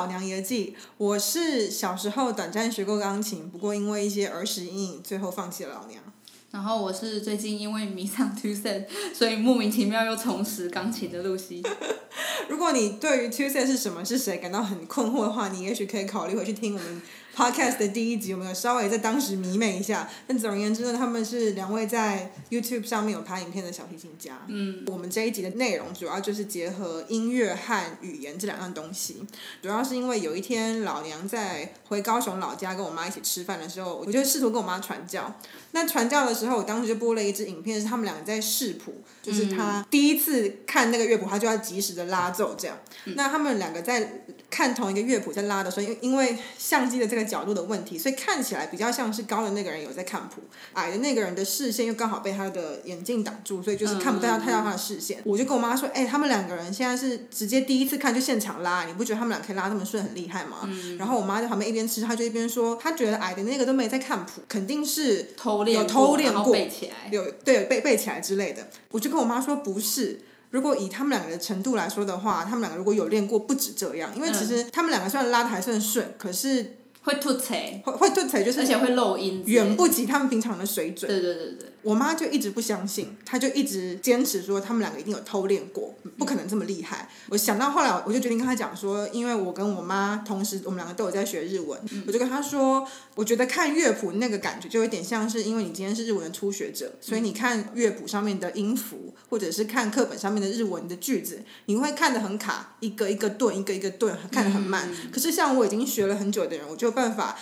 《老娘爷记》，我是小时候短暂学过钢琴，不过因为一些儿时阴影，最后放弃了老娘。然后我是最近因为迷上 Two Set，所以莫名其妙又重拾钢琴的露西。如果你对于 Two Set 是什么是谁感到很困惑的话，你也许可以考虑回去听我们 Podcast 的第一集，有没有稍微在当时迷妹一下？但总而言之呢，他们是两位在 YouTube 上面有拍影片的小提琴家。嗯。我们这一集的内容主要就是结合音乐和语言这两样东西。主要是因为有一天老娘在回高雄老家跟我妈一起吃饭的时候，我就试图跟我妈传教。那传教的时候，我当时就播了一支影片，是他们两个在试谱，就是他第一次看那个乐谱，他就要及时的拉奏这样。那他们两个在看同一个乐谱在拉的时候，因因为相机的这个角度的问题，所以看起来比较像是高的那个人有在看谱，矮的那个人的视线又刚好被他的眼镜挡住，所以就是看不到太到他的视线。我就跟我妈说：“哎，他们两个人现在是直接第一次看就现场拉，你不觉得他们俩可以拉那么顺，很厉害吗？”然后我妈在旁边一边吃，她就一边说：“她觉得矮的那个都没在看谱，肯定是偷练有偷练过，背起来，有对背背起来之类的。”我就跟我妈说：“不是。”如果以他们两个的程度来说的话，他们两个如果有练过，不止这样。因为其实他们两个虽然拉的还算顺，可是会吐彩，会会吐彩，就是而且会漏音，远不及他们平常的水准。对对对对。我妈就一直不相信，她就一直坚持说他们两个一定有偷练过，不可能这么厉害。我想到后来，我就决定跟她讲说，因为我跟我妈同时，我们两个都有在学日文，我就跟她说，我觉得看乐谱那个感觉就有点像是，因为你今天是日文的初学者，所以你看乐谱上面的音符，或者是看课本上面的日文的句子，你会看得很卡，一个一个顿，一个一个顿，看得很慢。可是像我已经学了很久的人，我就有办法。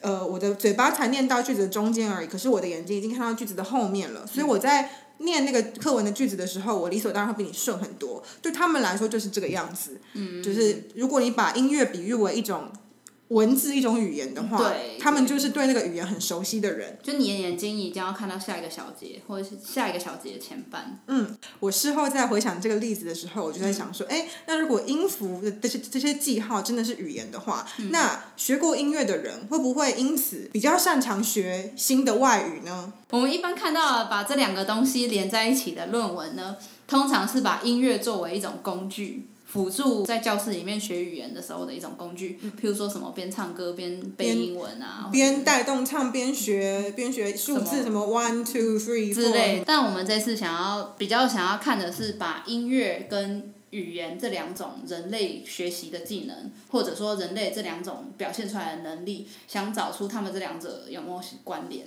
呃，我的嘴巴才念到句子的中间而已，可是我的眼睛已经看到句子的后面了，所以我在念那个课文的句子的时候，我理所当然会比你顺很多。对他们来说就是这个样子，就是如果你把音乐比喻为一种。文字一种语言的话，他们就是对那个语言很熟悉的人。就你的眼睛已经要看到下一个小节，或者是下一个小节的前半。嗯，我事后在回想这个例子的时候，我就在想说，哎，那如果音符的这些这些记号真的是语言的话，那学过音乐的人会不会因此比较擅长学新的外语呢？我们一般看到把这两个东西连在一起的论文呢，通常是把音乐作为一种工具。辅助在教室里面学语言的时候的一种工具，譬如说什么边唱歌边背英文啊，边带动唱边学边学数字什么 one two three 之类。但我们这次想要比较想要看的是把音乐跟语言这两种人类学习的技能，或者说人类这两种表现出来的能力，想找出他们这两者有没有关联。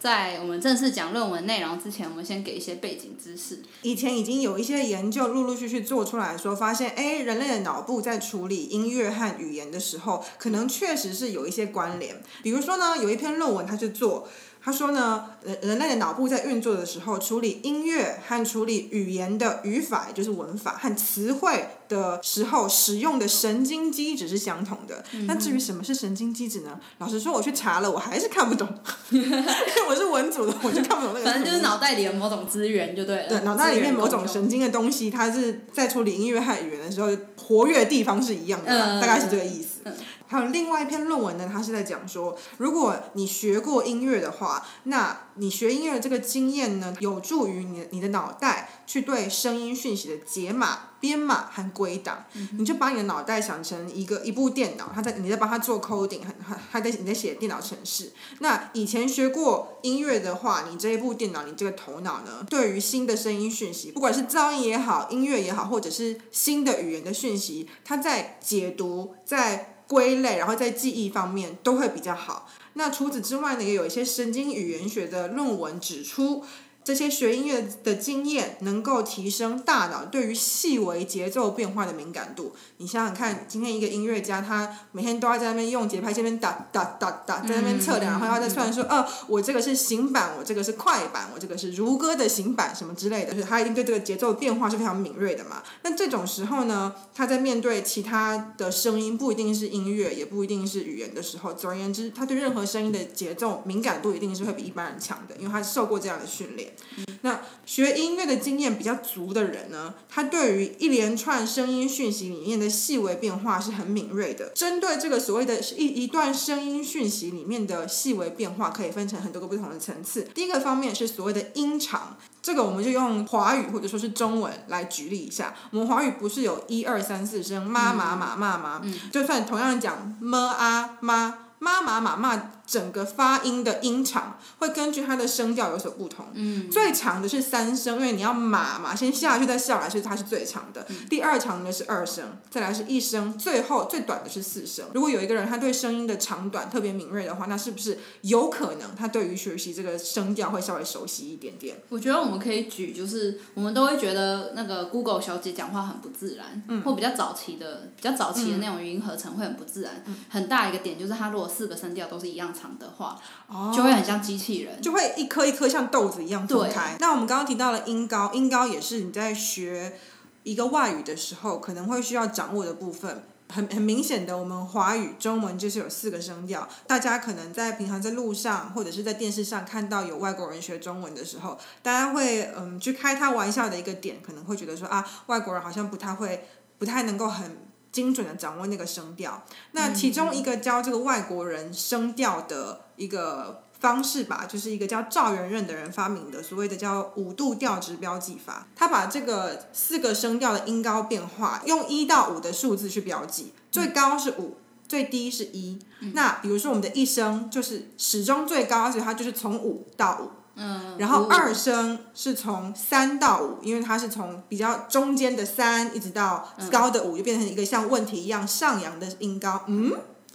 在我们正式讲论文内容之前，我们先给一些背景知识。以前已经有一些研究陆陆续续做出来说，发现哎，人类的脑部在处理音乐和语言的时候，可能确实是有一些关联。比如说呢，有一篇论文，它就做。他说呢，人人类的脑部在运作的时候，处理音乐和处理语言的语法，也就是文法和词汇的时候，使用的神经机制是相同的。那至于什么是神经机制呢？老实说，我去查了，我还是看不懂。我是文组的，我就看不懂那个。反正就是脑袋里的某种资源就对了。对，脑袋里面某种神经的东西，它是在处理音乐和语言的时候，活跃的地方是一样的，大概是这个意思。还有另外一篇论文呢，它是在讲说，如果你学过音乐的话，那你学音乐的这个经验呢，有助于你你的脑袋去对声音讯息的解码、编码和归档。你就把你的脑袋想成一个一部电脑，它在你在帮它做 coding，还还在你在写电脑程式。那以前学过音乐的话，你这一部电脑，你这个头脑呢，对于新的声音讯息，不管是噪音也好，音乐也好，或者是新的语言的讯息，它在解读在。归类，然后在记忆方面都会比较好。那除此之外呢，也有一些神经语言学的论文指出。这些学音乐的经验能够提升大脑对于细微节奏变化的敏感度。你想想看，今天一个音乐家，他每天都要在那边用节拍这边打打打打，在那边测量，然后要再算说，呃，我这个是行板，我这个是快板，我这个是如歌的行板什么之类的，就是他一定对这个节奏变化是非常敏锐的嘛。那这种时候呢，他在面对其他的声音，不一定是音乐，也不一定是语言的时候，总而言之，他对任何声音的节奏敏感度一定是会比一般人强的，因为他受过这样的训练。类。那学音乐的经验比较足的人呢，他对于一连串声音讯息里面的细微变化是很敏锐的。针对这个所谓的一一段声音讯息里面的细微变化，可以分成很多个不同的层次。第一个方面是所谓的音长，这个我们就用华语或者说是中文来举例一下。我们华语不是有一二三四声妈妈妈妈妈，就算同样讲么啊妈妈妈妈妈。整个发音的音长会根据它的声调有所不同。嗯，最长的是三声，因为你要马嘛，先下去再下来，所以它是最长的。第二长的是二声，再来是一声，最后最短的是四声。如果有一个人他对声音的长短特别敏锐的话，那是不是有可能他对于学习这个声调会稍微熟悉一点点？我觉得我们可以举，就是我们都会觉得那个 Google 小姐讲话很不自然，嗯，或比较早期的、比较早期的那种语音合成会很不自然。很大一个点就是它如果四个声调都是一样。长的话，就会很像机器人，就会一颗一颗像豆子一样分开。那我们刚刚提到了音高，音高也是你在学一个外语的时候可能会需要掌握的部分。很很明显的，我们华语中文就是有四个声调。大家可能在平常在路上或者是在电视上看到有外国人学中文的时候，大家会嗯去开他玩笑的一个点，可能会觉得说啊，外国人好像不太会，不太能够很。精准的掌握那个声调，那其中一个教这个外国人声调的一个方式吧，就是一个叫赵元任的人发明的所谓的叫五度调值标记法。他把这个四个声调的音高变化用一到五的数字去标记，最高是五，最低是一。那比如说我们的一声就是始终最高，所以它就是从五到五。嗯，然后二声是从三到五，因为它是从比较中间的三一直到高的五，就变成一个像问题一样上扬的音高。嗯，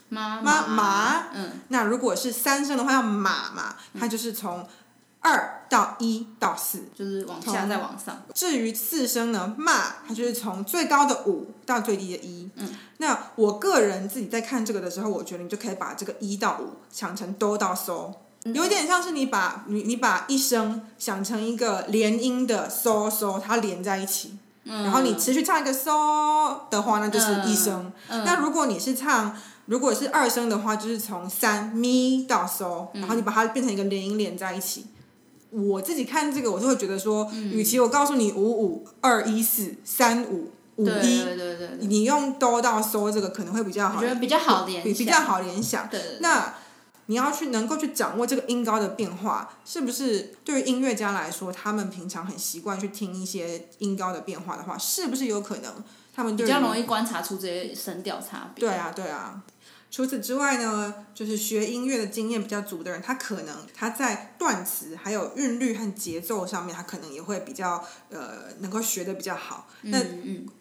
妈妈马，嗯，那如果是三声的话，要马嘛，它就是从二到一到四，就是往下再往上。至于四声呢，骂它就是从最高的五到最低的一。嗯，那我个人自己在看这个的时候，我觉得你就可以把这个一到五想成哆到嗦。有点像是你把你你把一声想成一个连音的嗦嗦，它连在一起，然后你持续唱一个嗦的话，那就是一声。那如果你是唱，如果是二声的话，就是从三咪到嗦，然后你把它变成一个连音连在一起。我自己看这个，我就会觉得说，与其我告诉你五五二一四三五五一，对对对，你用哆到嗦这个可能会比较好，我觉得比较好联，比比较好联想。对那。你要去能够去掌握这个音高的变化，是不是对于音乐家来说，他们平常很习惯去听一些音高的变化的话，是不是有可能他们比较容易观察出这些声调差别？对啊，对啊。除此之外呢，就是学音乐的经验比较足的人，他可能他在断词还有韵律和节奏上面，他可能也会比较呃能够学的比较好。那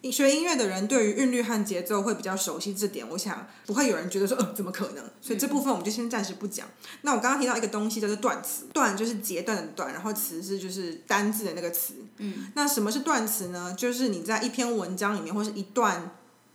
学音乐的人对于韵律和节奏会比较熟悉，这点我想不会有人觉得说，呃，怎么可能？所以这部分我们就先暂时不讲。那我刚刚提到一个东西叫做断词，断就是截断的断，然后词是就是单字的那个词。嗯。那什么是断词呢？就是你在一篇文章里面或是一段。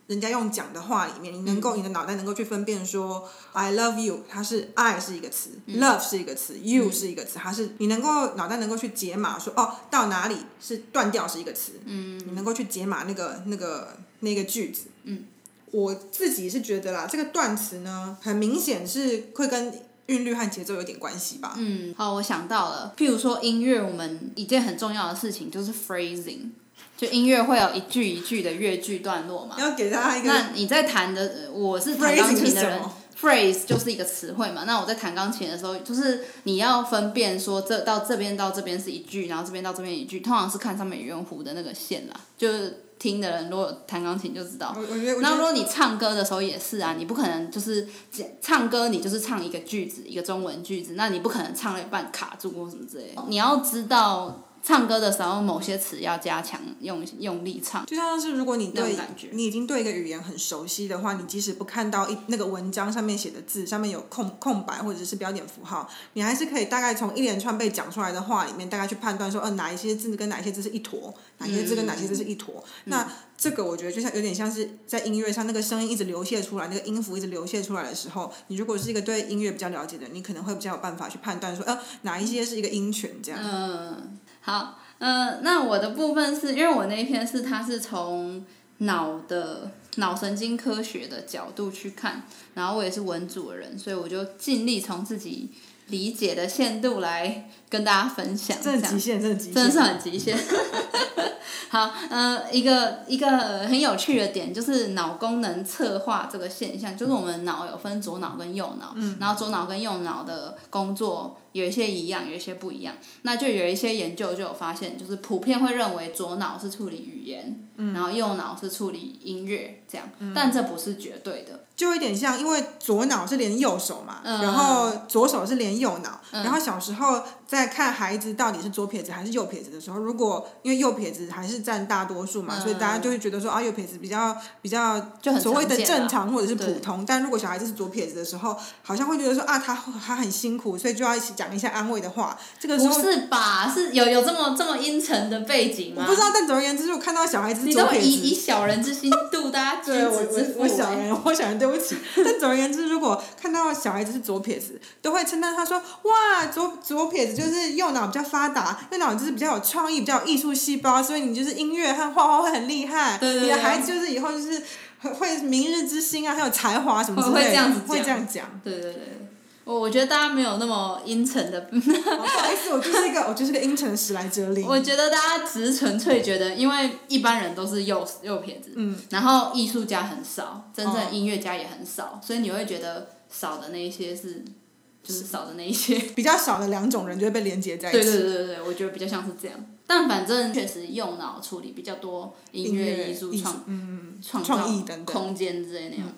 人家用讲的话里面，你能够你的脑袋能够去分辨说，I love you，它是 I 是一个词，love 是一个词，you 是一个词，它是你能够脑袋能够去解码说，哦，到哪里是断掉是一个词，嗯，你能够去解码那个那个那个句子，嗯，我自己是觉得啦，这个断词呢，很明显是会跟韵律和节奏有点关系吧，嗯，好，我想到了，譬如说音乐，我们一件很重要的事情就是 phrasing。就音乐会有一句一句的乐句段落嘛？要给他一个。那你在弹的，我是弹钢琴的人，phrase 就是一个词汇嘛。那我在弹钢琴的时候，就是你要分辨说，这到这边到这边是一句，然后这边到这边一句，通常是看上面圆弧的那个线啦。就是听的人如果弹钢琴就知道。那如果你唱歌的时候也是啊，你不可能就是唱歌，你就是唱一个句子，一个中文句子，那你不可能唱了一半卡住或什么之类。你要知道。唱歌的时候，某些词要加强用用力唱，就像是如果你对你已经对一个语言很熟悉的话，你即使不看到一那个文章上面写的字，上面有空空白或者是标点符号，你还是可以大概从一连串被讲出来的话里面，大概去判断说，呃，哪一些字跟哪一些字是一坨，哪些字跟哪些字是一坨。那这个我觉得就像有点像是在音乐上那个声音一直流泻出来，那个音符一直流泻出来的时候，你如果是一个对音乐比较了解的，你可能会比较有办法去判断说，呃，哪一些是一个音群这样。嗯。好，呃，那我的部分是因为我那一篇是他是从脑的脑神经科学的角度去看，然后我也是文组的人，所以我就尽力从自己理解的限度来跟大家分享。真的极限，真的极限，真的是很极限。好，呃，一个一个很有趣的点就是脑功能侧化这个现象，就是我们脑有分左脑跟右脑，然后左脑跟右脑的工作有一些一样，有一些不一样。那就有一些研究就有发现，就是普遍会认为左脑是处理语言，然后右脑是处理音乐，这样，但这不是绝对的。就有点像，因为左脑是连右手嘛，然后左手是连右脑，然后小时候在看孩子到底是左撇子还是右撇子的时候，如果因为右撇子还是占大多数嘛，所以大家就会觉得说啊，右撇子比较比较所谓的正常或者是普通。但如果小孩子是左撇子的时候，好像会觉得说啊，他他很辛苦，所以就要一起讲一下安慰的话。这个不是吧？是有有这么这么阴沉的背景吗？我不知道，但总而言之，我看到小孩子你都以以小人之心度大家 君子之腹。我小人，我小人对不起。但总而言之，如果看到小孩子是左撇子，都会称赞他说：“哇，左左撇子就是右脑比较发达，右脑就是比较有创意，比较有艺术细胞，所以你就是音乐和画画会很厉害。你的孩子就是以后就是会明日之星啊，很有才华什么之类的，会这样讲。”对对对。我我觉得大家没有那么阴沉的。不好意思，我就是一个 我就是个阴沉的史莱哲林。我觉得大家只是纯粹觉得，因为一般人都是右右撇子，嗯，然后艺术家很少，真正音乐家也很少，所以你会觉得少的那一些是，就是少的那一些。比较少的两种人就会被连接在一起。对对对对对，我觉得比较像是这样。但反正确实用脑处理比较多音乐、艺术创嗯创意等空间之类那样。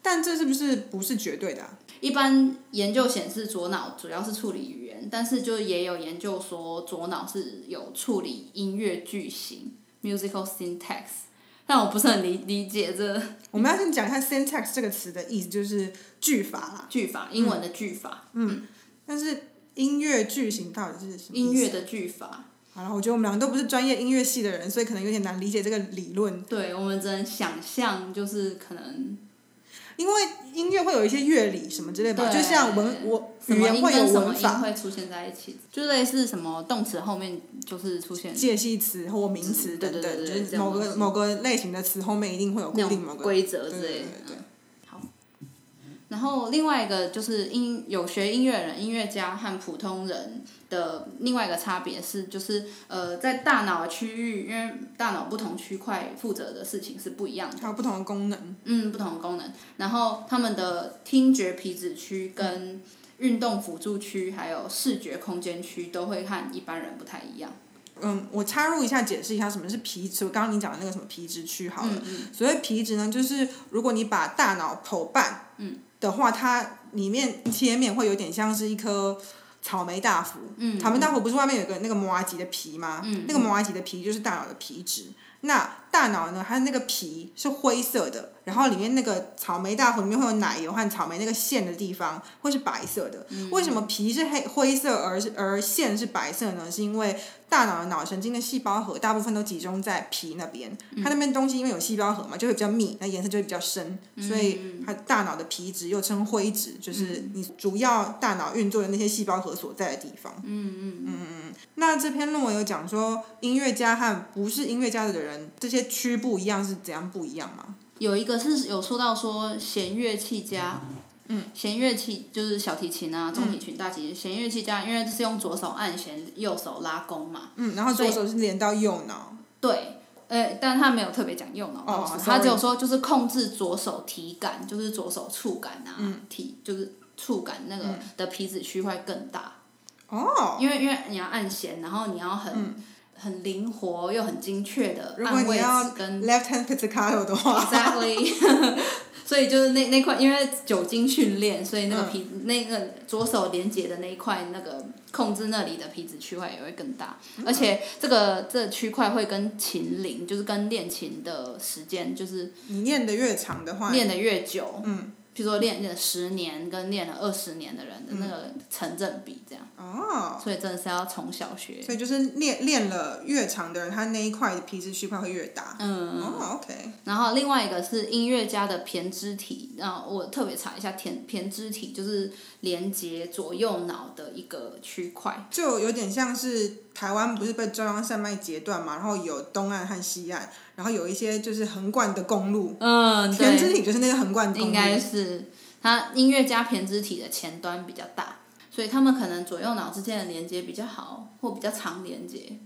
但这是不是不是绝对的？一般研究显示，左脑主要是处理语言，但是就也有研究说，左脑是有处理音乐句型 （musical syntax）。但我不是很理理解这。我们要先讲一下 syntax 这个词的意思，就是句法啦。句法，英文的句法。嗯。但是音乐句型到底是什么？音乐的句法。好了，我觉得我们两个都不是专业音乐系的人，所以可能有点难理解这个理论。对，我们只能想象，就是可能。因为音乐会有一些乐理什么之类的，就像文我语言会有文法会出现在一起，就类似什么动词后面就是出现介系词或名词等等，就是某个某个类型的词后面一定会有固定某个规则之类的。然后另外一个就是音有学音乐人、音乐家和普通人的另外一个差别是，就是呃，在大脑的区域，因为大脑不同区块负责的事情是不一样的，它有不同的功能。嗯，不同的功能。然后他们的听觉皮质区、跟运动辅助区，还有视觉空间区，都会和一般人不太一样。嗯，我插入一下，解释一下什么是皮质。刚刚你讲的那个什么皮质区，好了。嗯嗯。所谓皮质呢，就是如果你把大脑剖半。嗯。的话，它里面切面会有点像是一颗草莓大福。嗯。草莓大福不是外面有个那个摩阿吉的皮吗？嗯。那个摩阿吉的皮就是大脑的皮质。那大脑呢？它那个皮是灰色的，然后里面那个草莓大福里面会有奶油和草莓那个馅的地方会是白色的。为什么皮是黑灰色，而是而馅是白色呢？是因为大脑的脑神经的细胞核大部分都集中在皮那边，它那边东西因为有细胞核嘛，就会比较密，那颜色就会比较深，所以它大脑的皮质又称灰质，就是你主要大脑运作的那些细胞核所在的地方。嗯嗯嗯嗯。那这篇论文有讲说，音乐家和不是音乐家的人，这些区不一样是怎样不一样吗？有一个是有说到说弦乐器家。嗯，弦乐器就是小提琴啊、中提琴、大提琴。弦乐器家，因为是用左手按弦，右手拉弓嘛。嗯，然后左手是连到右脑。对，呃，但他没有特别讲右脑，他只有说就是控制左手体感，就是左手触感啊，体就是触感那个的皮质区块更大。哦。因为因为你要按弦，然后你要很很灵活又很精确的按位置跟。left hand pizzicato 的话。Exactly。所以就是那那块，因为酒精训练，所以那个皮那个左手连接的那一块，那个控制那里的皮质区块也会更大，而且这个这区块会跟琴龄，就是跟练琴的时间，就是你练的越长的话，练的越久，嗯。譬如说练了十年跟练了二十年的人的那个成正比这样，哦，所以真的是要从小学。所以就是练练了越长的人，他那一块皮质区块会越大。嗯，哦，OK。然后另外一个是音乐家的胼胝体，然后我特别查一下，胼胼胝体就是连接左右脑的一个区块，就有点像是台湾不是被中央山脉截断嘛，然后有东岸和西岸。然后有一些就是横贯的公路，嗯，胼胝体就是那个横贯公路。应该是，它音乐家胼胝体的前端比较大，所以他们可能左右脑之间的连接比较好，或比较长连接。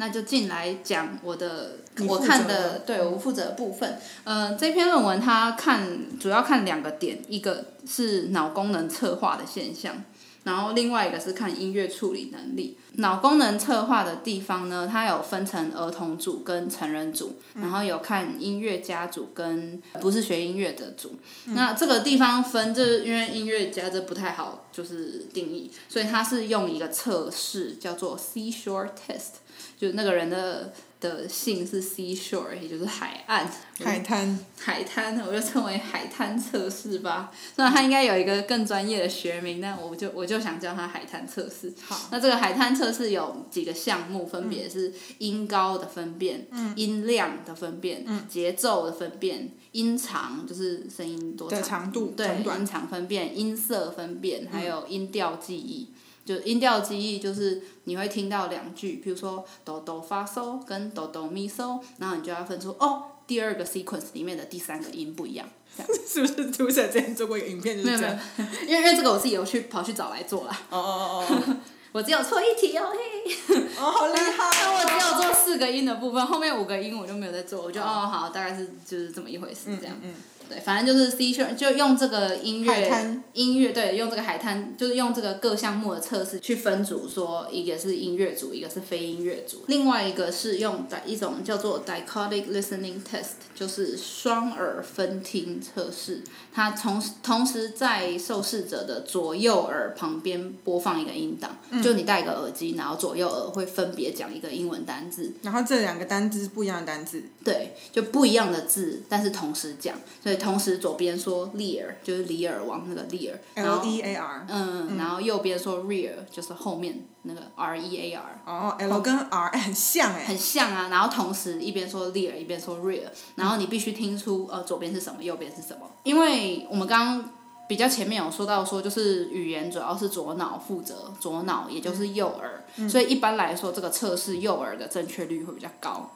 那就进来讲我的我看的对我负责的部分。呃，这篇论文它看主要看两个点，一个是脑功能侧化的现象。然后另外一个是看音乐处理能力，脑功能策划的地方呢，它有分成儿童组跟成人组，然后有看音乐家组跟不是学音乐的组。那这个地方分，就是因为音乐家这不太好就是定义，所以它是用一个测试叫做 Seashore Test，就那个人的。的姓是 seashore，也就是海岸。海滩。海滩，我就称为海滩测试吧。虽然它应该有一个更专业的学名，但我就我就想叫它海滩测试。好。那这个海滩测试有几个项目，分别是音高的分辨、音量的分辨、节奏的分辨、音长就是声音多长度、对音长分辨、音色分辨，还有音调记忆。就音调记忆，就是你会听到两句，比如说哆哆发嗦跟哆哆咪嗦，然后你就要分出哦，第二个 sequence 里面的第三个音不一样。这样 是不是朱姐之前做过一个影片就是这样？因为因为这个我自己有去跑去找来做了。哦哦哦 我只有错一题哦嘿。哦，好厉害！那我只有做四个音的部分，后面五个音我就没有在做，我就哦好，大概是就是这么一回事这样。嗯。对，反正就是 C 圈，就用这个音乐音乐，对，用这个海滩，就是用这个各项目的测试去分组，说一个是音乐组，一个是非音乐组，另外一个是用一种叫做 dichotic listening test，就是双耳分听测试。它同同时在受试者的左右耳旁边播放一个音档，就你戴一个耳机，然后左右耳会分别讲一个英文单字，然后这两个单字是不一样的单字。对，就不一样的字，但是同时讲，所以。同时，左边说 lear 就是里尔王那个 lear，L E A R，嗯，然后右边说 rear 就是后面那个 R E A R。哦，L 跟 R 很像哎。很像啊，然后同时一边说 lear 一边说 rear，然后你必须听出呃左边是什么，右边是什么。因为我们刚刚比较前面有说到说，就是语言主要是左脑负责，左脑也就是右耳，所以一般来说这个测试右耳的正确率会比较高。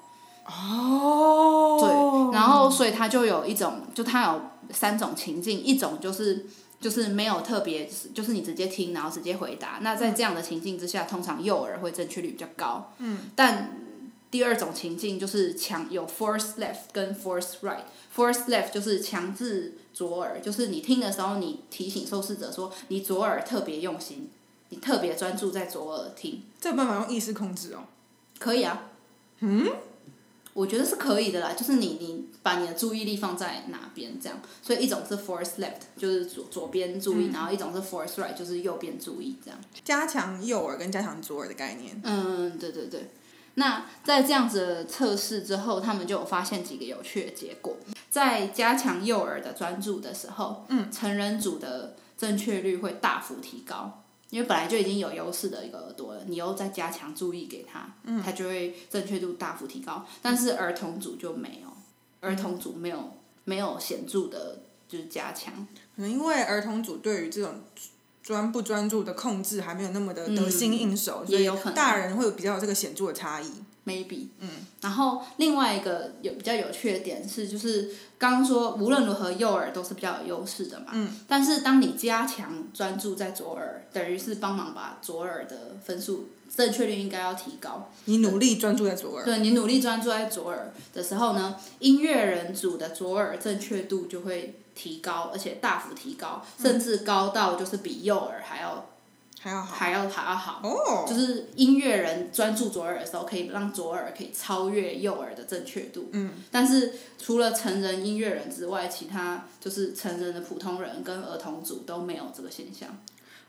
哦，对，然后所以它就有一种，就它有三种情境，一种就是就是没有特别，就是你直接听，然后直接回答。那在这样的情境之下，通常右耳会正确率比较高。嗯。但第二种情境就是强有 force left 跟 force right，force left 就是强制左耳，就是你听的时候，你提醒受试者说，你左耳特别用心，你特别专注在左耳听。这有办法用意识控制哦。可以啊。嗯。我觉得是可以的啦，就是你你把你的注意力放在哪边这样，所以一种是 force left，就是左左边注意，然后一种是 force right，就是右边注意这样。加强右耳跟加强左耳的概念。嗯，对对对。那在这样子测试之后，他们就有发现几个有趣的结果，在加强幼儿的专注的时候，嗯，成人组的正确率会大幅提高。因为本来就已经有优势的一个耳朵了，你又再加强注意给他，他就会正确度大幅提高。但是儿童组就没有，儿童组没有没有显著的，就是加强。可能因为儿童组对于这种专不专注的控制还没有那么的得心应手，所以大人会有比较有这个显著的差异。maybe，嗯，然后另外一个有比较有趣的点是，就是刚刚说无论如何右耳都是比较有优势的嘛，嗯，但是当你加强专注在左耳，等于是帮忙把左耳的分数正确率应该要提高。你努力专注在左耳。对你努力专注在左耳的时候呢，音乐人组的左耳正确度就会提高，而且大幅提高，甚至高到就是比右耳还要。还要好，还要还要好，就是音乐人专注左耳的时候，可以让左耳可以超越右耳的正确度。嗯。但是除了成人音乐人之外，其他就是成人的普通人跟儿童组都没有这个现象。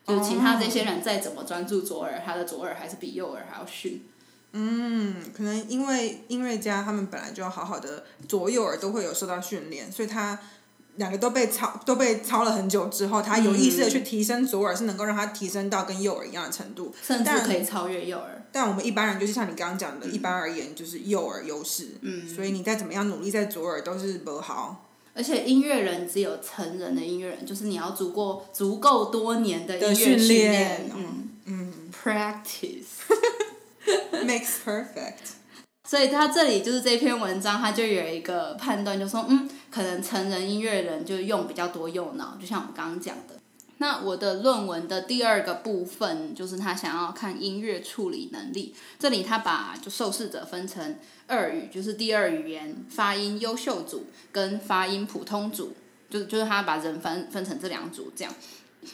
就其他这些人再怎么专注左耳，他的左耳还是比右耳还要逊。嗯，可能因为音乐家他们本来就要好好的左右耳都会有受到训练，所以他。两个都被操都被操了很久之后，他有意识的去提升左耳，是能够让他提升到跟右耳一样的程度，甚至可以超越右耳。但我们一般人就是像你刚刚讲的，一般而言就是右耳优势。嗯。所以你再怎么样努力在左耳都是不好。而且音乐人只有成人的音乐人，就是你要足够足够多年的音乐训练。嗯嗯。Practice makes perfect。所以他这里就是这篇文章，他就有一个判断，就说嗯，可能成人音乐人就用比较多右脑，就像我们刚刚讲的。那我的论文的第二个部分就是他想要看音乐处理能力，这里他把就受试者分成二语，就是第二语言发音优秀组跟发音普通组，就就是他把人分分成这两组这样。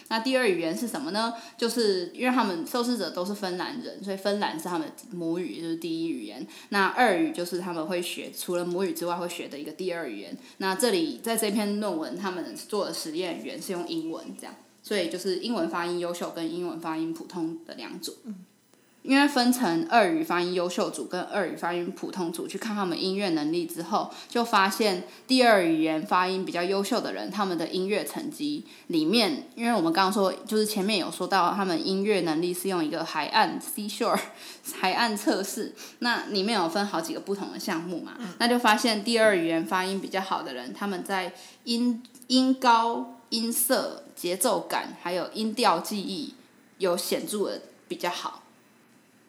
那第二语言是什么呢？就是因为他们受试者都是芬兰人，所以芬兰是他们母语，就是第一语言。那二语就是他们会学，除了母语之外会学的一个第二语言。那这里在这篇论文，他们做的实验语言是用英文，这样，所以就是英文发音优秀跟英文发音普通的两种。因为分成二语发音优秀组跟二语发音普通组去看他们音乐能力之后，就发现第二语言发音比较优秀的人，他们的音乐成绩里面，因为我们刚刚说，就是前面有说到他们音乐能力是用一个海岸 seashore 海岸测试，那里面有分好几个不同的项目嘛，那就发现第二语言发音比较好的人，他们在音音高、音色、节奏感还有音调记忆有显著的比较好。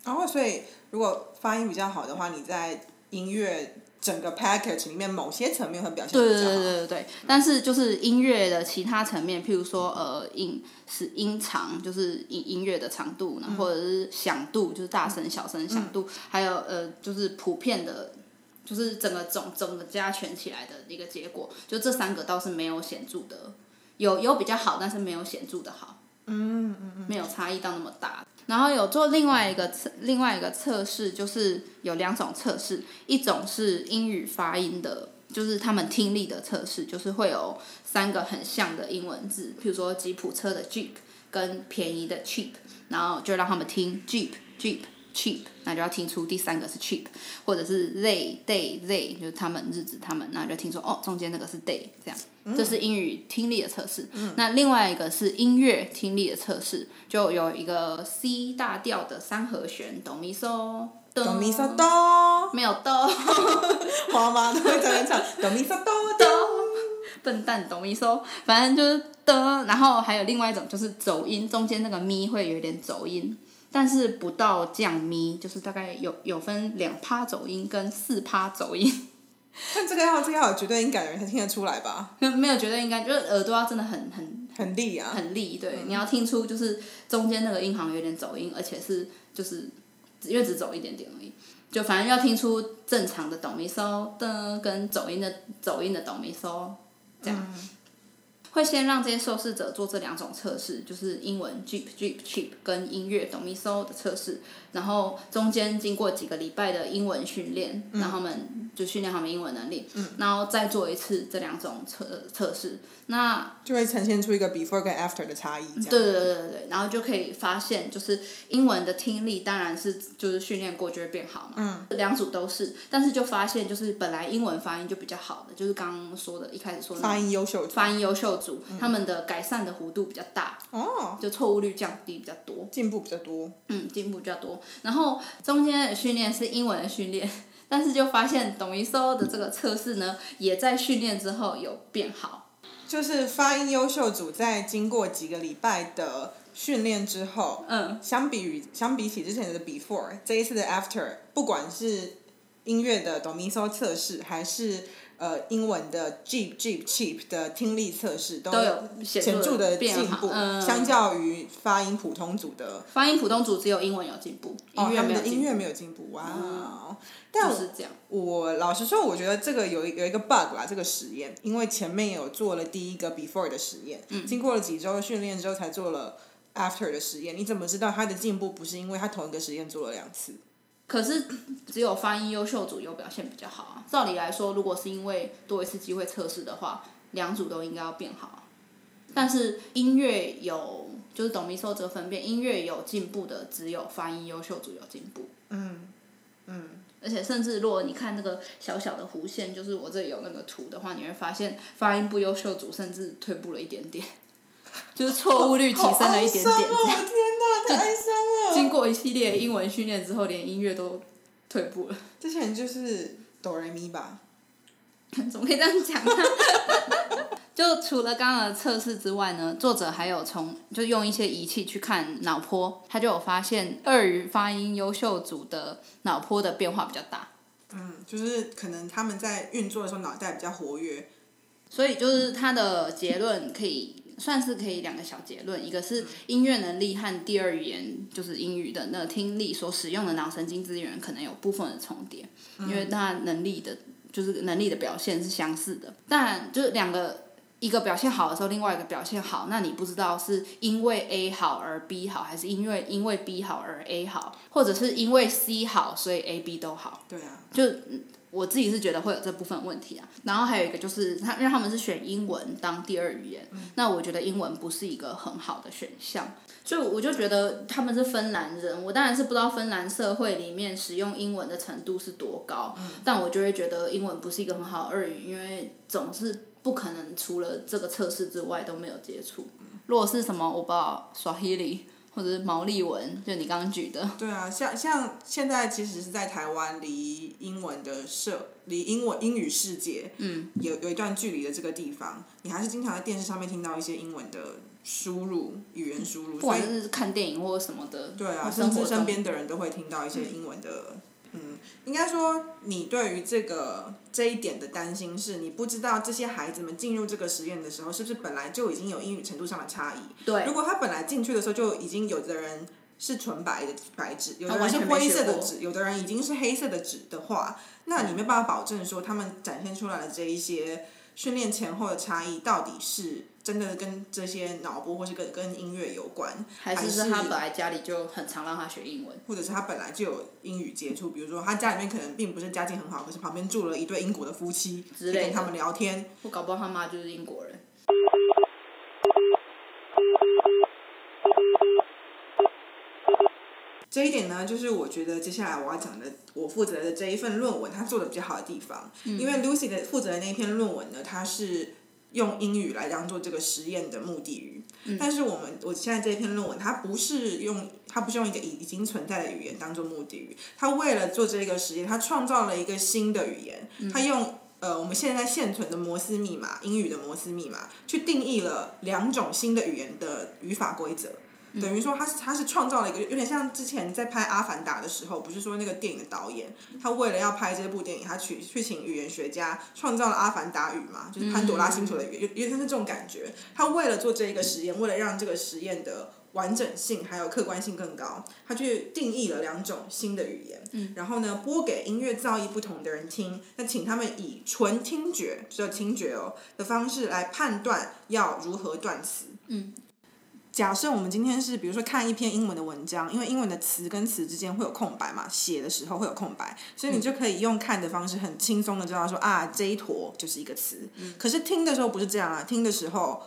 然后，所以如果发音比较好的话，你在音乐整个 package 里面某些层面会表现对对对对对对。但是就是音乐的其他层面，譬如说呃音是音长，就是音音乐的长度呢，或者是响度，就是大声小声响度，还有呃就是普遍的，就是整个总整个加权起来的一个结果，就这三个倒是没有显著的，有有比较好，但是没有显著的好。嗯嗯嗯。没有差异到那么大。然后有做另外一个测，另外一个测试，就是有两种测试，一种是英语发音的，就是他们听力的测试，就是会有三个很像的英文字，比如说吉普车的 Jeep 跟便宜的 cheap，然后就让他们听 Jeep Jeep cheap，那就要听出第三个是 cheap，或者是 they they they，就是他们日子他们，那就听说哦中间那个是 they 这样。这是英语听力的测试，那另外一个是音乐听力的测试，就有一个 C 大调的三和弦，哆咪嗦，哆咪嗦哆，没有哆，花妈都会在那唱哆咪嗦哆哆，笨蛋哆咪嗦，反正就是哆，然后还有另外一种就是走音，中间那个咪会有点走音，但是不到降咪，就是大概有有分两趴走音跟四趴走音。但这个要这个要有绝对音感的人才听得出来吧？没有绝对音感，就是耳朵要真的很很很利啊，很利。对，你要听出就是中间那个音行有点走音，而且是就是因为只走一点点而已，就反正要听出正常的哆咪嗦的跟走音的走音的哆咪嗦这样。会先让这些受试者做这两种测试，就是英文 Jeep Jeep Cheap 跟音乐哆咪嗦的测试，然后中间经过几个礼拜的英文训练，让他们就训练他们英文能力，然后再做一次这两种测测试，那就会呈现出一个 before 跟 after 的差异。对对对对对，然后就可以发现，就是英文的听力当然是就是训练过就会变好嘛，嗯，两组都是，但是就发现就是本来英文发音就比较好的，就是刚刚说的一开始说的发音优秀，发音优秀。他们的改善的弧度比较大，哦就错误率降低比较多，进步比较多。嗯，进步比较多。然后中间的训练是英文的训练，但是就发现董一搜的这个测试呢，也在训练之后有变好。就是发音优秀组在经过几个礼拜的训练之后，嗯，相比于相比起之前的 before，这一次的 after，不管是音乐的 d o m i s o 测试还是。呃，英文的 Jeep Jeep Cheap 的听力测试都有显著的进步，相较于发音普通组的。发音普通组只有英文有进步，音乐没有音乐没有进步。哇，就是这样。我老实说，我觉得这个有一有一个 bug 啦，这个实验，因为前面有做了第一个 before 的实验，经过了几周的训练之后，才做了 after 的实验。你怎么知道他的进步不是因为他同一个实验做了两次？可是只有发音优秀组有表现比较好啊。照理来说，如果是因为多一次机会测试的话，两组都应该要变好。但是音乐有就是董咪说这个分辨，音乐有进步的只有发音优秀组有进步。嗯嗯。而且甚至如果你看那个小小的弧线，就是我这里有那个图的话，你会发现发音不优秀组甚至退步了一点点，就是错误率提升了一点点。伤了！经过一系列英文训练之后，连音乐都退步了。之前就是哆来咪吧？怎么可以这样讲呢？就除了刚刚的测试之外呢，作者还有从就用一些仪器去看脑波，他就有发现鳄鱼发音优秀组的脑波的变化比较大。嗯，就是可能他们在运作的时候脑袋比较活跃。所以就是他的结论可以算是可以两个小结论，一个是音乐能力和第二语言就是英语的那个听力所使用的脑神经资源可能有部分的重叠，因为他能力的，就是能力的表现是相似的，但就是两个一个表现好的时候，另外一个表现好，那你不知道是因为 A 好而 B 好，还是因为因为 B 好而 A 好，或者是因为 C 好所以 A、B 都好。对啊。就我自己是觉得会有这部分问题啊，然后还有一个就是他，因为他们是选英文当第二语言，那我觉得英文不是一个很好的选项，所以我就觉得他们是芬兰人，我当然是不知道芬兰社会里面使用英文的程度是多高，但我就会觉得英文不是一个很好的二语，因为总是不可能除了这个测试之外都没有接触。如果是什么我不知道，Swahili。或者是毛利文，就你刚刚举的。对啊，像像现在其实是在台湾，离英文的社，离英文英语世界，嗯，有有一段距离的这个地方，你还是经常在电视上面听到一些英文的输入语言输入，不管是看电影或者什么的。对啊，甚至身边的人都会听到一些英文的。嗯，应该说，你对于这个这一点的担心是，你不知道这些孩子们进入这个实验的时候，是不是本来就已经有英语程度上的差异？对。如果他本来进去的时候就已经有的人是纯白的白纸，有的人是灰色的纸，有的人已经是黑色的纸的话，那你没办法保证说他们展现出来的这一些训练前后的差异到底是。真的跟这些脑波或是跟跟音乐有关，还是是他本来家里就很常让他学英文，或者是他本来就有英语接触，比如说他家里面可能并不是家境很好，可是旁边住了一对英国的夫妻，跟他们聊天，我搞不好他妈就是英国人。这一点呢，就是我觉得接下来我要讲的，我负责的这一份论文，他做的比较好的地方，因为 Lucy 的负责的那一篇论文呢，它是。用英语来当做这个实验的目的语，但是我们我现在这篇论文，它不是用它不是用一个已已经存在的语言当做目的语，它为了做这个实验，它创造了一个新的语言，它用呃我们现在现存的摩斯密码英语的摩斯密码去定义了两种新的语言的语法规则。等于说，他是他是创造了一个有点像之前在拍《阿凡达》的时候，不是说那个电影的导演，他为了要拍这部电影，他去去请语言学家创造了阿凡达语嘛，就是潘多拉星球的语，有有点像是这种感觉。他为了做这一个实验，为了让这个实验的完整性还有客观性更高，他去定义了两种新的语言，然后呢，播给音乐造诣不同的人听，那请他们以纯听觉，只有听觉哦的方式来判断要如何断词。嗯。假设我们今天是比如说看一篇英文的文章，因为英文的词跟词之间会有空白嘛，写的时候会有空白，所以你就可以用看的方式很轻松的知道说啊这一坨就是一个词。可是听的时候不是这样啊，听的时候。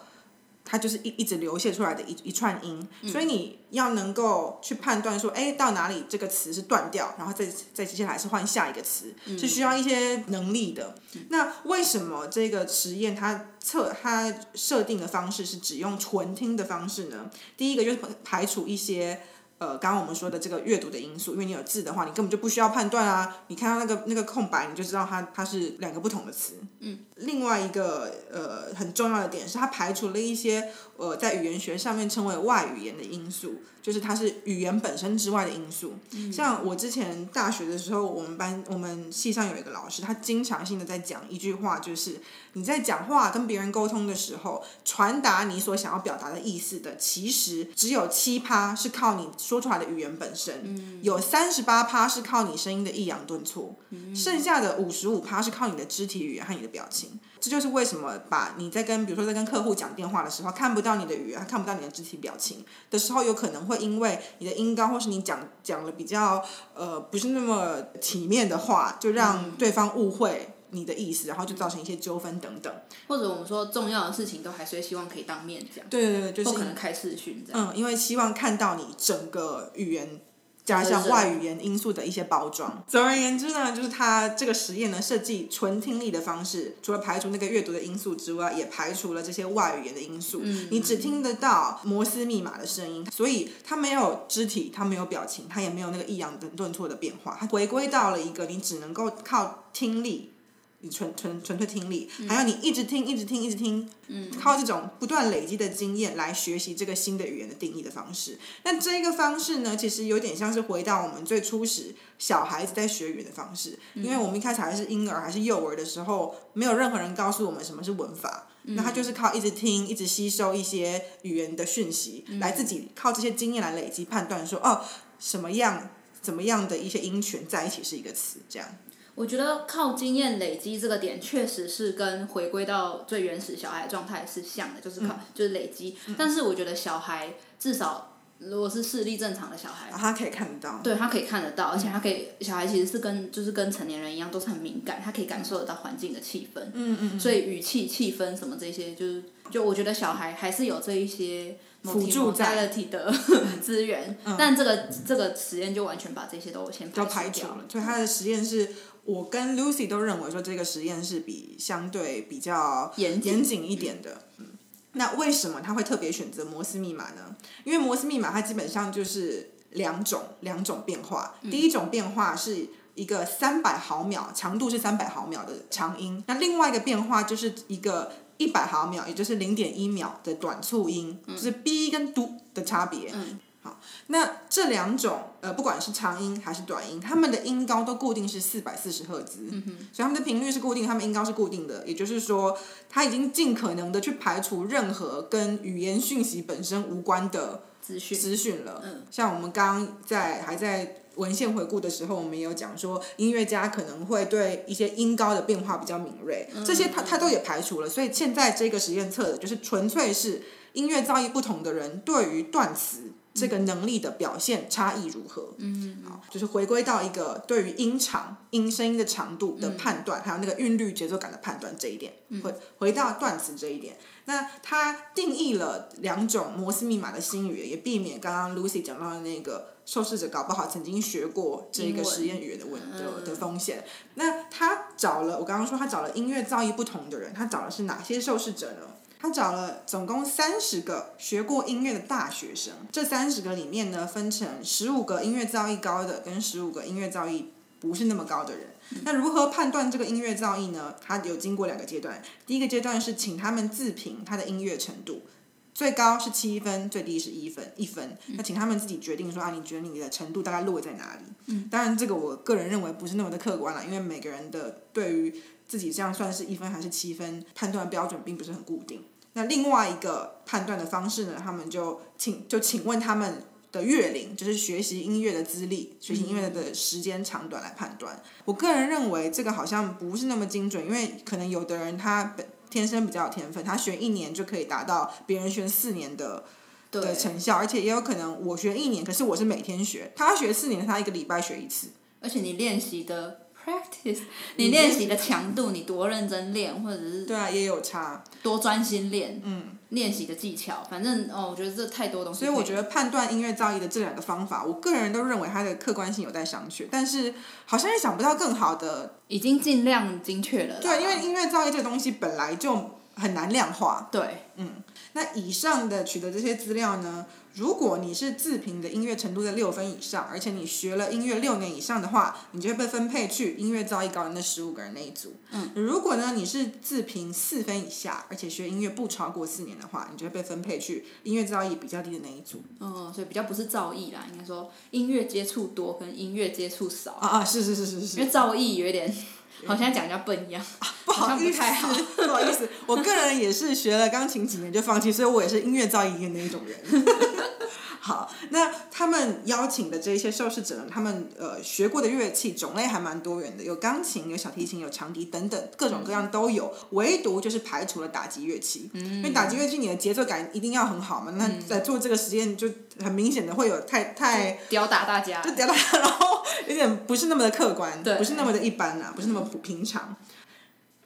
它就是一一直流泻出来的一一串音，所以你要能够去判断说，哎，到哪里这个词是断掉，然后再再接下来是换下一个词，是需要一些能力的。那为什么这个实验它测它设定的方式是只用纯听的方式呢？第一个就是排除一些。呃，刚刚我们说的这个阅读的因素，因为你有字的话，你根本就不需要判断啊。你看到那个那个空白，你就知道它它是两个不同的词。嗯。另外一个呃很重要的点是，它排除了一些呃在语言学上面称为外语言的因素，就是它是语言本身之外的因素。嗯。像我之前大学的时候，我们班我们系上有一个老师，他经常性的在讲一句话，就是你在讲话跟别人沟通的时候，传达你所想要表达的意思的，其实只有七趴是靠你。说出来的语言本身，有三十八趴是靠你声音的抑扬顿挫，剩下的五十五趴是靠你的肢体语言和你的表情。这就是为什么把你在跟比如说在跟客户讲电话的时候，看不到你的语言，看不到你的肢体表情的时候，有可能会因为你的音高，或是你讲讲了比较呃不是那么体面的话，就让对方误会。你的意思，然后就造成一些纠纷等等，或者我们说重要的事情都还是希望可以当面讲，对对对，就是不可能开视讯这样。嗯，因为希望看到你整个语言加上外语言因素的一些包装。总而言之呢，就是他这个实验呢设计纯听力的方式，除了排除那个阅读的因素之外，也排除了这些外语言的因素。嗯，你只听得到摩斯密码的声音，所以它没有肢体，它没有表情，它也没有那个抑扬顿顿挫的变化，它回归到了一个你只能够靠听力。你纯纯纯粹听力，还有你一直听一直听一直听，靠这种不断累积的经验来学习这个新的语言的定义的方式。那这一个方式呢，其实有点像是回到我们最初始小孩子在学语言的方式，因为我们一开始还是婴儿还是幼儿的时候，没有任何人告诉我们什么是文法，那他就是靠一直听一直吸收一些语言的讯息，来自己靠这些经验来累积判断说哦什么样怎么样的一些音群在一起是一个词这样。我觉得靠经验累积这个点，确实是跟回归到最原始小孩状态是像的，就是靠就是累积。但是我觉得小孩至少如果是视力正常的小孩，他可以看得到，对他可以看得到，而且他可以小孩其实是跟就是跟成年人一样，都是很敏感，他可以感受得到环境的气氛。嗯嗯。所以语气、气氛什么这些，就是就我觉得小孩还是有这一些辅助在的 资源，但这个这个实验就完全把这些都先排除了。所以他的实验是。我跟 Lucy 都认为说这个实验是比相对比较严谨一点的。嗯，那为什么他会特别选择摩斯密码呢？因为摩斯密码它基本上就是两种两种变化。第一种变化是一个三百毫秒长度是三百毫秒的长音，那另外一个变化就是一个一百毫秒，也就是零点一秒的短促音，就是 B 跟 D 的差别。好，那这两种呃，不管是长音还是短音，它们的音高都固定是四百四十赫兹，所以它们的频率是固定，它们音高是固定的。也就是说，它已经尽可能的去排除任何跟语言讯息本身无关的资讯资讯了。嗯像我们刚刚在还在文献回顾的时候，我们也有讲说，音乐家可能会对一些音高的变化比较敏锐，这些他他都也排除了。所以现在这个实验测的就是纯粹是音乐造诣不同的人对于断词。这个能力的表现差异如何？嗯，好，就是回归到一个对于音长、音声音的长度的判断，还有那个韵律、节奏感的判断这一点，回回到断词这一点。那它定义了两种摩斯密码的新语言，也避免刚刚 Lucy 讲到的那个受试者搞不好曾经学过这个实验语言的问的的风险。那他找了，我刚刚说他找了音乐造诣不同的人，他找的是哪些受试者呢？他找了总共三十个学过音乐的大学生，这三十个里面呢，分成十五个音乐造诣高的，跟十五个音乐造诣不是那么高的人。那如何判断这个音乐造诣呢？他有经过两个阶段，第一个阶段是请他们自评他的音乐程度，最高是七分，最低是一分，一分。那请他们自己决定说啊，你觉得你的程度大概落在哪里？嗯，当然这个我个人认为不是那么的客观了，因为每个人的对于自己这样算是一分还是七分判断标准并不是很固定。那另外一个判断的方式呢？他们就请就请问他们的乐龄，就是学习音乐的资历、学习音乐的时间长短来判断。我个人认为这个好像不是那么精准，因为可能有的人他本天生比较有天分，他学一年就可以达到别人学四年的的成效，而且也有可能我学一年，可是我是每天学，他学四年，他一个礼拜学一次，而且你练习的。practice，你练习的强度，你多认真练，或者是对啊，也有差，多专心练，嗯，练习的技巧，反正哦，我觉得这太多东西。所以我觉得判断音乐造诣的这两个方法，我个人都认为它的客观性有待商榷，但是好像也想不到更好的，已经尽量精确了。对，因为音乐造诣这个东西本来就很难量化。对，嗯，那以上的取得这些资料呢？如果你是自评的音乐程度在六分以上，而且你学了音乐六年以上的话，你就会被分配去音乐造诣高的那十五个人那一组。嗯。如果呢你是自评四分以下，而且学音乐不超过四年的话，你就会被分配去音乐造诣比较低的那一组。哦，所以比较不是造诣啦，应该说音乐接触多跟音乐接触少。啊啊，是是是是是。因为造诣有点。好像讲人家笨一样，不好意思，不好意思，我个人也是学了钢琴几年就放弃，所以我也是音乐造诣的那一种人。好，那他们邀请的这些受试者，他们呃学过的乐器种类还蛮多元的，有钢琴、有小提琴、有长笛等等，各种各样都有。唯独就是排除了打击乐器，因为打击乐器你的节奏感一定要很好嘛。那在做这个实验就很明显的会有太太吊打大家，就吊打，然后有点不是那么的客观，不是那么的一般啊，不是那么不平常。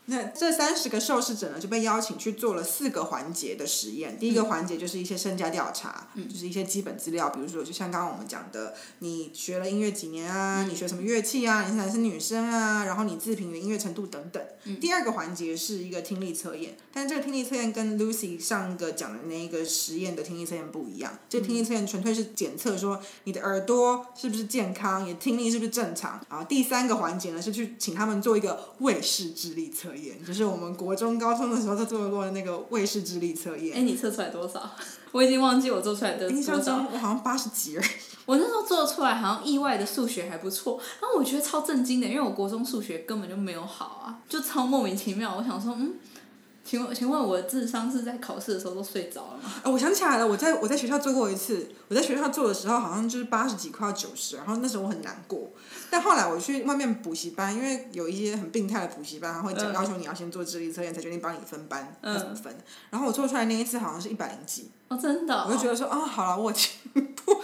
那这三十个受试者呢，就被邀请去做了四个环节的实验。第一个环节就是一些身家调查，就是一些基本资料，比如说就像刚刚我们讲的，你学了音乐几年啊？你学什么乐器啊？你是男生女生啊？然后你自评的音乐程度等等。第二个环节是一个听力测验，但是这个听力测验跟 Lucy 上个讲的那个实验的听力测验不一样。这个听力测验纯粹是检测说你的耳朵是不是健康，你的听力是不是正常。然后第三个环节呢是去请他们做一个卫视智力测验，就是我们国中高中的时候都做过的那个卫视智力测验。哎，你测出来多少？我已经忘记我做出来的。印象中我好像八十几。我那时候做出来好像意外的数学还不错，然后我觉得超震惊的，因为我国中数学根本就没有好啊，就超莫名其妙。我想说，嗯，请问请问我的智商是在考试的时候都睡着了吗？我想起来了，我在我在学校做过一次，我在学校做的时候好像就是八十几快要九十，然后那时候我很难过。但后来我去外面补习班，因为有一些很病态的补习班，他会要求你要先做智力测验才决定帮你分班要怎么分。然后我做出来那一次好像是一百零几。哦，真的。我就觉得说啊，好了，我进步。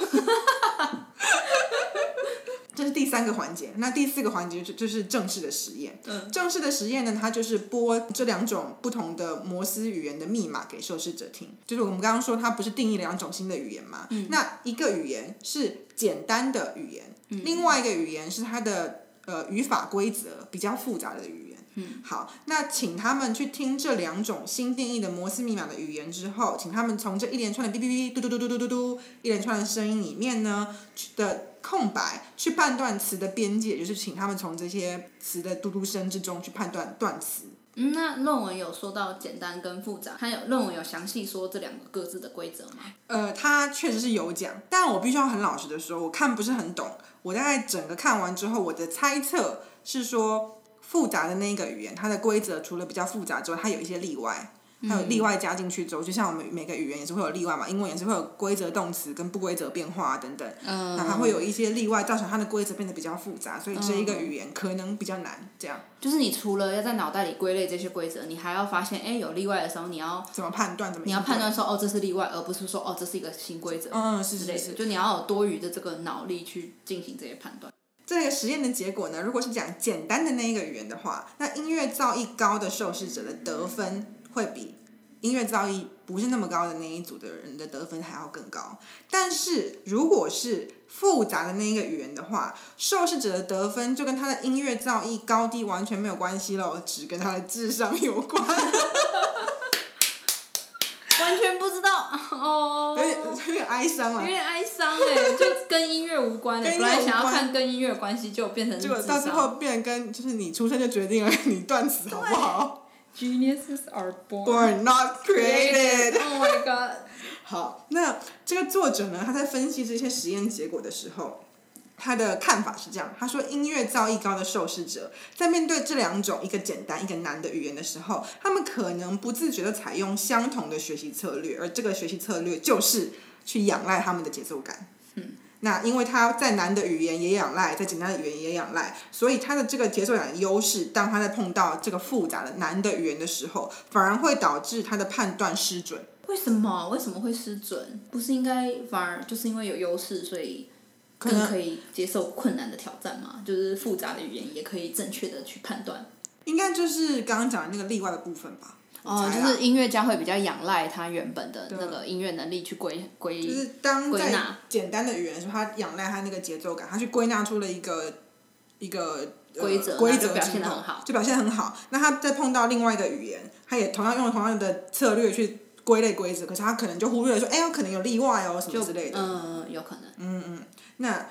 这是第三个环节，那第四个环节就就是正式的实验。嗯。正式的实验呢，它就是播这两种不同的摩斯语言的密码给受试者听。就是我们刚刚说，它不是定义两种新的语言嘛？嗯。那一个语言是简单的语言，另外一个语言是它的呃语法规则比较复杂的语言。嗯。好，那请他们去听这两种新定义的摩斯密码的语言之后，请他们从这一连串的哔哔哔、嘟嘟嘟嘟嘟嘟嘟一连串的声音里面呢的。空白去判断词的边界，就是请他们从这些词的嘟嘟声之中去判断断词。嗯，那论文有说到简单跟复杂，还有论文有详细说这两个各自的规则吗？呃，它确实是有讲，但我必须要很老实的说，我看不是很懂。我大概整个看完之后，我的猜测是说，复杂的那一个语言，它的规则除了比较复杂之外，它有一些例外。还有例外加进去之后，就像我们每个语言也是会有例外嘛，英文也是会有规则动词跟不规则变化等等，那它会有一些例外，造成它的规则变得比较复杂，所以这一个语言可能比较难。这样。就是你除了要在脑袋里归类这些规则，你还要发现，哎，有例外的时候，你要怎么判断？怎么？你要判断说，哦，这是例外，而不是说，哦，这是一个新规则。嗯，是是是。就你要有多余的这个脑力去进行这些判断。这个实验的结果呢，如果是讲简单的那一个语言的话，那音乐造诣高的受试者的得分会比。音乐造诣不是那么高的那一组的人的得分还要更高，但是如果是复杂的那一个语言的话，受试者的得分就跟他的音乐造诣高低完全没有关系了，只跟他的智商有关。完全不知道 哦，有点 有点哀伤啊，有点哀伤哎，就跟音乐无关的，本来想要看跟音乐关系，就变成结果到最后变跟就是你出生就决定了 你断词好不好？Geniuses are born, not created. Oh my god. 好，那这个作者呢？他在分析这些实验结果的时候，他的看法是这样：他说，音乐造诣高的受试者在面对这两种一个简单一个难的语言的时候，他们可能不自觉的采用相同的学习策略，而这个学习策略就是去仰赖他们的节奏感。嗯。那因为他在难的语言也仰赖，在简单的语言也仰赖，所以他的这个节奏感的优势，当他在碰到这个复杂的难的语言的时候，反而会导致他的判断失准。为什么？为什么会失准？不是应该反而就是因为有优势，所以更可以接受困难的挑战嘛？就是复杂的语言也可以正确的去判断。应该就是刚刚讲的那个例外的部分吧。哦，就是音乐家会比较仰赖他原本的那个音乐能力去归归就是当在简单的语言的时候，他仰赖他那个节奏感，他去归纳出了一个一个规则，规则表现的很好，就表现很好。那他再碰到另外一个语言，他也同样用同样的策略去归类规则，可是他可能就忽略了说，哎，有可能有例外哦，什么之类的。嗯，有可能。嗯嗯，那。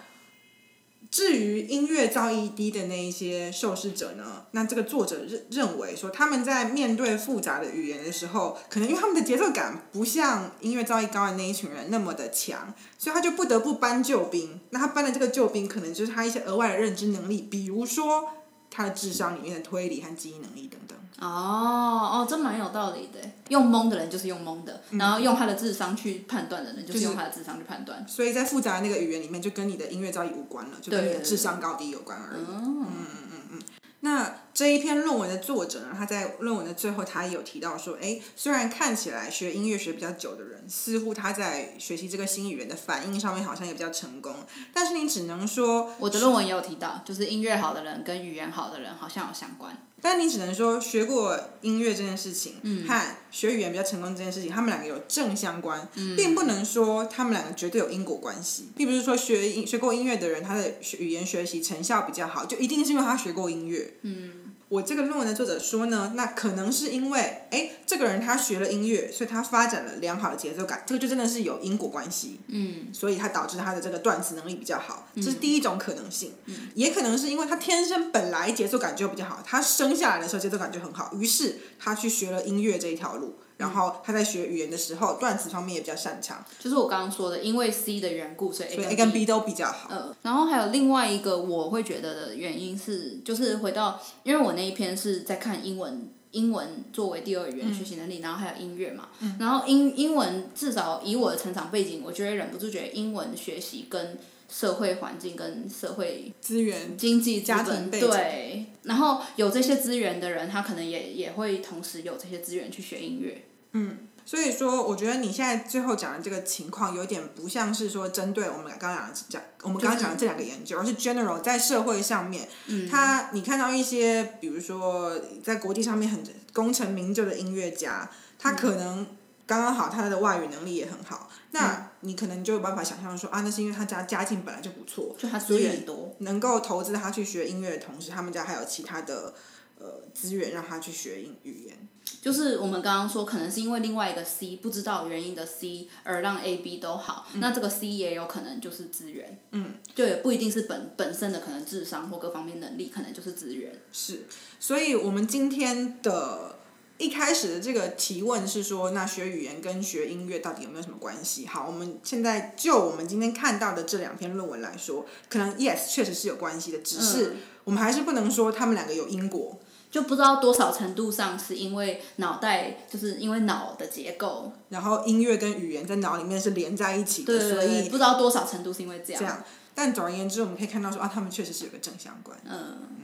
至于音乐造诣低的那一些受试者呢？那这个作者认认为说，他们在面对复杂的语言的时候，可能因为他们的节奏感不像音乐造诣高的那一群人那么的强，所以他就不得不搬救兵。那他搬的这个救兵，可能就是他一些额外的认知能力，比如说他的智商里面的推理和记忆能力等等。哦哦，这蛮有道理的。用蒙的人就是用蒙的，然后用他的智商去判断的人就是用他的智商去判断。所以在复杂的那个语言里面，就跟你的音乐造诣无关了，就跟你的智商高低有关而已。嗯嗯嗯嗯。那这一篇论文的作者呢？他在论文的最后，他也有提到说，哎，虽然看起来学音乐学比较久的人，似乎他在学习这个新语言的反应上面好像也比较成功，但是你只能说，我的论文也有提到，就是音乐好的人跟语言好的人好像有相关。但你只能说学过音乐这件事情和学语言比较成功这件事情，他们两个有正相关，并不能说他们两个绝对有因果关系，并不是说学音学过音乐的人他的语言学习成效比较好，就一定是因为他学过音乐。嗯。我这个论文的作者说呢，那可能是因为，哎，这个人他学了音乐，所以他发展了良好的节奏感，这个就真的是有因果关系。嗯，所以他导致他的这个断词能力比较好，这是第一种可能性。嗯，也可能是因为他天生本来节奏感就比较好，他生下来的时候节奏感就很好，于是他去学了音乐这一条路。然后他在学语言的时候，断词方面也比较擅长。就是我刚刚说的，因为 C 的缘故，所以 A 跟 B 都比较好。呃，然后还有另外一个我会觉得的原因是，就是回到，因为我那一篇是在看英文，英文作为第二语言学习能力，然后还有音乐嘛。然后英英文至少以我的成长背景，我觉得忍不住觉得英文学习跟社会环境跟社会资源、经济、家庭背景对。然后有这些资源的人，他可能也也会同时有这些资源去学音乐。嗯，所以说，我觉得你现在最后讲的这个情况，有点不像是说针对我们刚刚讲的讲，我们刚刚讲的这两个研究，而是 general 在社会上面，他你看到一些，比如说在国际上面很功成名就的音乐家，他可能刚刚好他的外语能力也很好，那你可能就有办法想象说啊，那是因为他家家境本来就不错，就他资源多，能够投资他去学音乐的同时，他们家还有其他的呃资源让他去学英语。言。就是我们刚刚说，可能是因为另外一个 C 不知道原因的 C 而让 A、B 都好，那这个 C 也有可能就是资源，嗯，就也不一定是本本身的可能智商或各方面能力，可能就是资源。是，所以我们今天的一开始的这个提问是说，那学语言跟学音乐到底有没有什么关系？好，我们现在就我们今天看到的这两篇论文来说，可能 Yes 确实是有关系的，只是我们还是不能说他们两个有因果。就不知道多少程度上是因为脑袋，就是因为脑的结构，然后音乐跟语言在脑里面是连在一起的，所以不知道多少程度是因为这样。这样，但总而言之，我们可以看到说啊，他们确实是有个正相关。嗯嗯，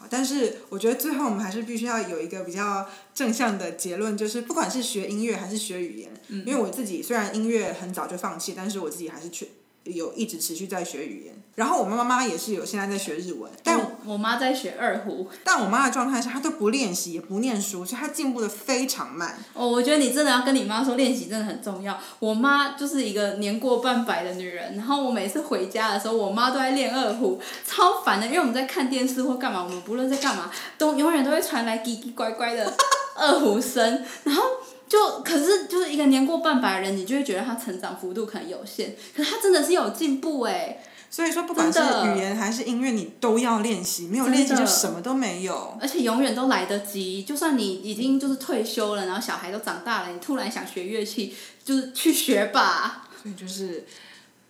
好，但是我觉得最后我们还是必须要有一个比较正向的结论，就是不管是学音乐还是学语言，因为我自己虽然音乐很早就放弃，但是我自己还是去。有一直持续在学语言，然后我妈妈也是有现在在学日文，但我妈在学二胡。但我妈的状态是，她都不练习，也不念书，所以她进步的非常慢。哦，我觉得你真的要跟你妈说，练习真的很重要。我妈就是一个年过半百的女人，然后我每次回家的时候，我妈都在练二胡，超烦的。因为我们在看电视或干嘛，我们不论在干嘛，都永远都会传来叽叽乖乖的二胡声，然后。就可是就是一个年过半百的人，你就会觉得他成长幅度可能有限，可是他真的是有进步哎。所以说，不管是语言还是音乐，你都要练习，没有练习就什么都没有。而且永远都来得及，就算你已经就是退休了，然后小孩都长大了，你突然想学乐器，就是去学吧。所以就是，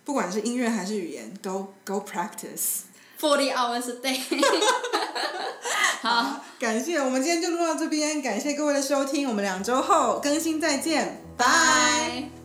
不管是音乐还是语言，都 go practice。Forty hours a day。好，感谢我们今天就录到这边，感谢各位的收听，我们两周后更新再见，拜。